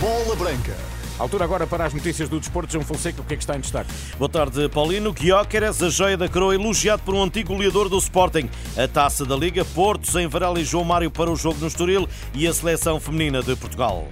Bola Branca. Altura agora para as notícias do desporto. João Fonseca, o que é que está em destaque? Boa tarde, Paulino. Guióqueres, a joia da coroa, elogiado por um antigo goleador do Sporting. A taça da Liga, Portos, em Varela e João Mário para o jogo no Estoril e a seleção feminina de Portugal.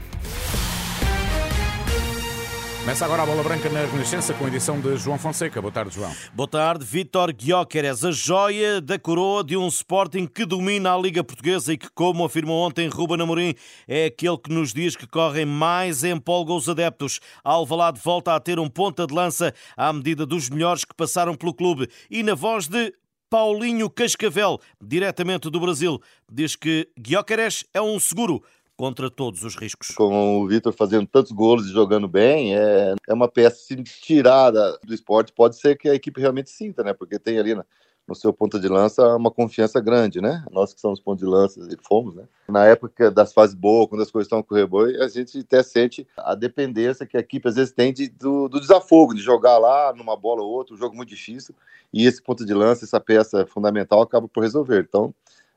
Começa agora a bola branca na Renascença com a edição de João Fonseca. Boa tarde, João. Boa tarde, Vítor Guióqueres, a joia da coroa de um Sporting que domina a Liga Portuguesa e que, como afirmou ontem Ruben Amorim, é aquele que nos diz que correm mais empolga os adeptos. Alvalade volta a ter um ponta de lança à medida dos melhores que passaram pelo clube. E na voz de Paulinho Cascavel, diretamente do Brasil, diz que Guióqueres é um seguro contra todos os riscos. Com o Vitor fazendo tantos gols e jogando bem, é, é uma peça se tirada do esporte. Pode ser que a equipe realmente sinta, né? Porque tem ali na, no seu ponta de lança uma confiança grande, né? Nós que somos pontos de lança e fomos, né? Na época das fases boas, quando as coisas estão correndo boi, a gente até sente a dependência que a equipe às vezes tem de, do, do, desafogo, de jogar lá numa bola ou outra, um jogo muito difícil, e esse ponto de lança, essa peça fundamental acaba por resolver. Então,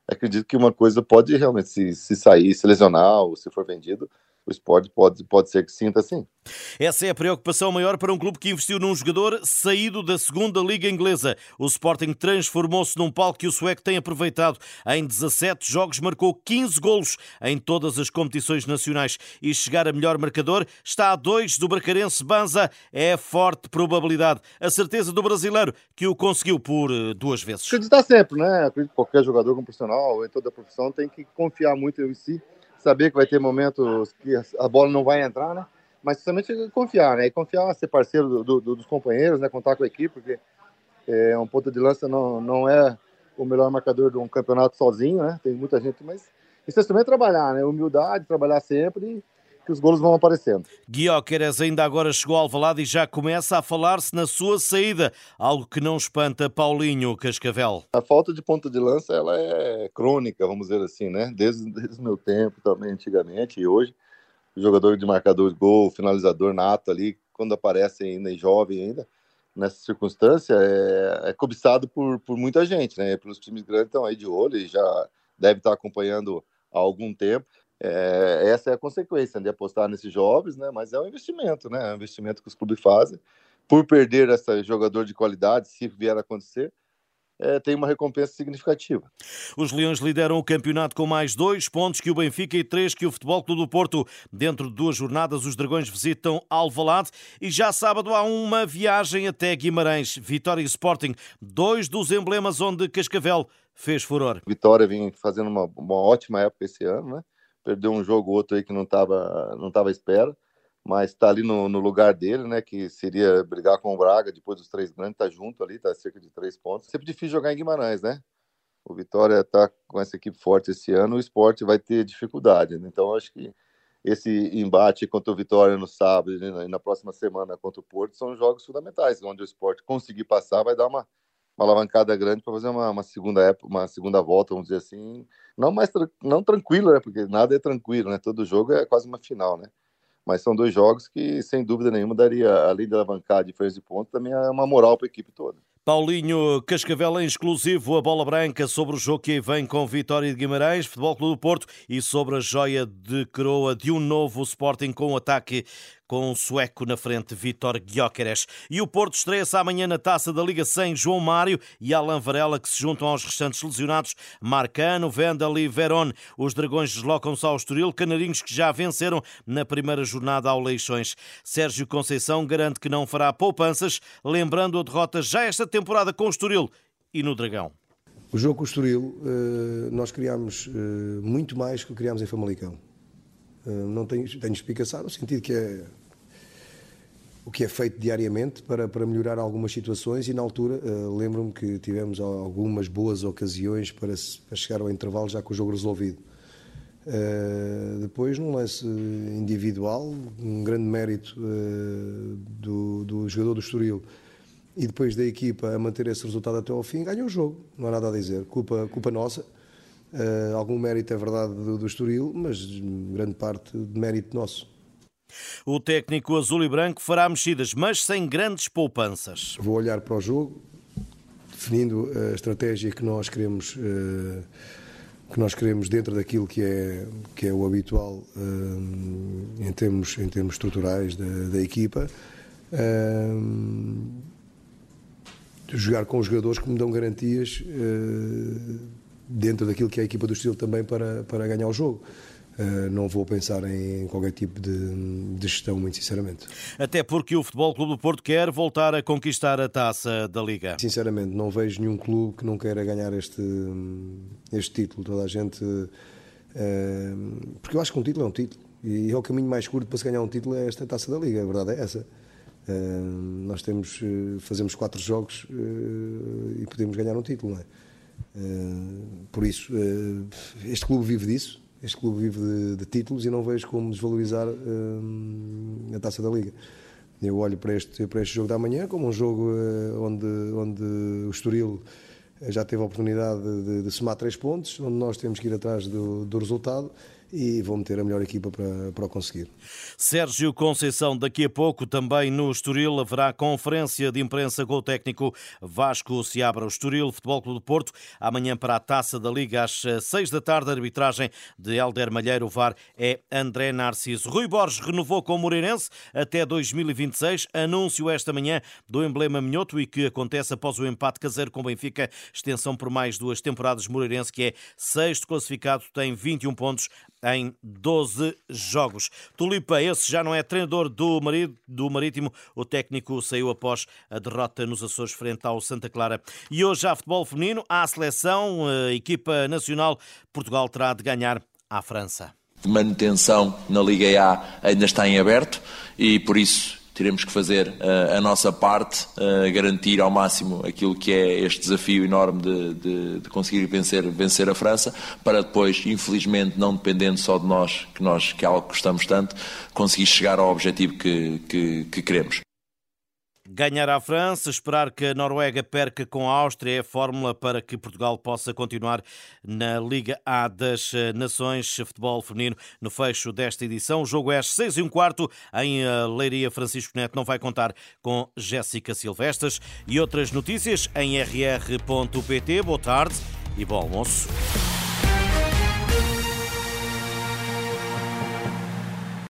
acredito que uma coisa pode realmente se, se sair, se lesionar ou se for vendido, o esporte pode, pode ser que sinta assim. Essa é a preocupação maior para um clube que investiu num jogador saído da segunda Liga Inglesa. O Sporting transformou-se num palco que o sueco tem aproveitado. Em 17 jogos marcou 15 golos em todas as competições nacionais e chegar a melhor marcador está a dois do bracarense Banza. É forte probabilidade. A certeza do brasileiro que o conseguiu por eh, duas vezes. Acreditar sempre, né? Acredito que qualquer jogador como profissional, em toda a profissão, tem que confiar muito em si saber que vai ter momentos que a bola não vai entrar, né? Mas somente confiar, né? E confiar, ser parceiro do, do, dos companheiros, né? Contar com a equipe, porque é, um ponto de lança não, não é o melhor marcador de um campeonato sozinho, né? Tem muita gente, mas isso é também trabalhar, né? Humildade, trabalhar sempre que os golos vão aparecendo. Guióqueres ainda agora chegou ao Alvalade e já começa a falar-se na sua saída, algo que não espanta Paulinho Cascavel. A falta de ponta de lança ela é crônica, vamos dizer assim, né? Desde, desde o meu tempo também, antigamente e hoje, jogador de marcador de gol, finalizador nato ali, quando aparece ainda jovem ainda, nessa circunstância, é, é cobiçado por, por muita gente, né? Pelos times grandes estão aí de olho e já deve estar acompanhando há algum tempo. É, essa é a consequência de apostar nesses jovens, né? Mas é um investimento, né? É um investimento que os clubes fazem. Por perder esse jogador de qualidade, se vier a acontecer, é, tem uma recompensa significativa. Os Leões lideram o campeonato com mais dois pontos que o Benfica e três que o Futebol Clube do Porto. Dentro de duas jornadas, os Dragões visitam Alvalade e já sábado há uma viagem até Guimarães. Vitória e Sporting, dois dos emblemas onde Cascavel fez furor. Vitória vem fazendo uma, uma ótima época esse ano, né? Perdeu um jogo ou outro aí que não estava não tava à espera, mas está ali no, no, lugar dele, né? Que seria brigar com o Braga depois dos três grandes, tá junto ali, tá cerca de três pontos. Sempre difícil jogar em Guimarães, né? O Vitória está com essa equipe forte esse ano, o esporte vai ter dificuldade. Né? Então, acho que esse embate contra o Vitória no sábado e na próxima semana contra o Porto são jogos fundamentais, onde o esporte conseguir passar vai dar uma uma alavancada grande para fazer uma, uma, segunda época, uma segunda volta, vamos dizer assim, não mais não tranquilo, né? Porque nada é tranquilo, né? Todo jogo é quase uma final, né? Mas são dois jogos que, sem dúvida nenhuma, daria, além de alavancar a diferença de pontos, também é uma moral para a equipe toda. Paulinho Cascavel em exclusivo a bola branca sobre o jogo que vem com Vitória de Guimarães, Futebol Clube do Porto e sobre a joia de coroa de um novo Sporting com o ataque com um sueco na frente, Vitor Gyökeres. E o Porto estreia-se amanhã na Taça da Liga sem João Mário e Alan Varela, que se juntam aos restantes lesionados, Marcano, Vendel e Verón. Os Dragões deslocam-se ao Estoril, canarinhos que já venceram na primeira jornada ao Leixões. Sérgio Conceição garante que não fará poupanças, lembrando a derrota já esta temporada com o Estoril e no Dragão. O jogo com o Estoril, eh, nós criámos eh, muito mais que criámos em Famalicão. Eh, não tenho, tenho explicação no sentido que é o que é feito diariamente para, para melhorar algumas situações e na altura lembro-me que tivemos algumas boas ocasiões para, para, chegar ao intervalo já com o jogo resolvido. Uh, depois, num lance individual, um grande mérito uh, do, do, jogador do Estoril e depois da equipa a manter esse resultado até ao fim, ganhou o jogo, não há nada a dizer. Culpa, culpa nossa. algum mérito é verdade do, do Estoril, mas grande parte de mérito nosso. O técnico azul e branco fará mexidas, mas sem grandes poupanças. Vou olhar para o jogo, definindo a estratégia que nós queremos uh, que nós queremos dentro daquilo que é, que é o habitual em, termos, em termos estruturais da, da equipa. Jogar com os jogadores que me dão garantias dentro daquilo que é a equipa do estilo também para, para ganhar o jogo. Uh, não vou pensar em qualquer tipo de, de, gestão, muito sinceramente. Até porque o Futebol Clube do Porto quer voltar a conquistar a taça da Liga. Sinceramente, não vejo nenhum clube que não queira ganhar este, este título. Toda a gente. Uh, porque eu acho que um título é um título. E é o caminho mais curto para se ganhar um título é esta taça da Liga. A verdade é essa. Uh, nós temos, fazemos quatro jogos e podemos ganhar um título, é? por isso, este clube vive disso este clube vive de, de títulos e não vejo como desvalorizar a taça da Liga. Eu olho para este, para este jogo da manhã como um jogo uh, onde, onde o Estoril já teve a oportunidade de, de, somar três pontos, onde nós temos que ir atrás do, do resultado e vou meter a melhor equipa para, para o conseguir. Sérgio Conceição, daqui a pouco também no Estoril haverá conferência de imprensa com o técnico Vasco Seabra. O Estoril Futebol Clube do Porto, amanhã para a Taça da Liga às seis da tarde, arbitragem de Helder Malheiro, o VAR é André Narciso. Rui Borges renovou com o Moreirense até 2026, anúncio esta manhã do emblema minhoto e que acontece após o empate caseiro com o Benfica, extensão por mais duas temporadas. Moreirense, que é sexto classificado, tem 21 pontos em 12 jogos. Tulipa, esse já não é treinador do, do Marítimo. O técnico saiu após a derrota nos Açores frente ao Santa Clara. E hoje há futebol feminino, há a seleção, a equipa nacional. Portugal terá de ganhar à França. Manutenção na Liga A ainda está em aberto e por isso teremos que fazer uh, a nossa parte, uh, garantir ao máximo aquilo que é este desafio enorme de, de, de, conseguir vencer, vencer a França, para depois, infelizmente, não dependendo só de nós, que nós que é algo que gostamos tanto, conseguir chegar ao objetivo que, que, que queremos. Ganhar a França, esperar que a Noruega perca com a Áustria é a fórmula para que Portugal possa continuar na Liga A das Nações Futebol Feminino no fecho desta edição. O jogo é às 6 e um quarto em Leiria. Francisco Neto não vai contar com Jéssica Silvestres e outras notícias em rr.pt. Boa tarde e bom almoço.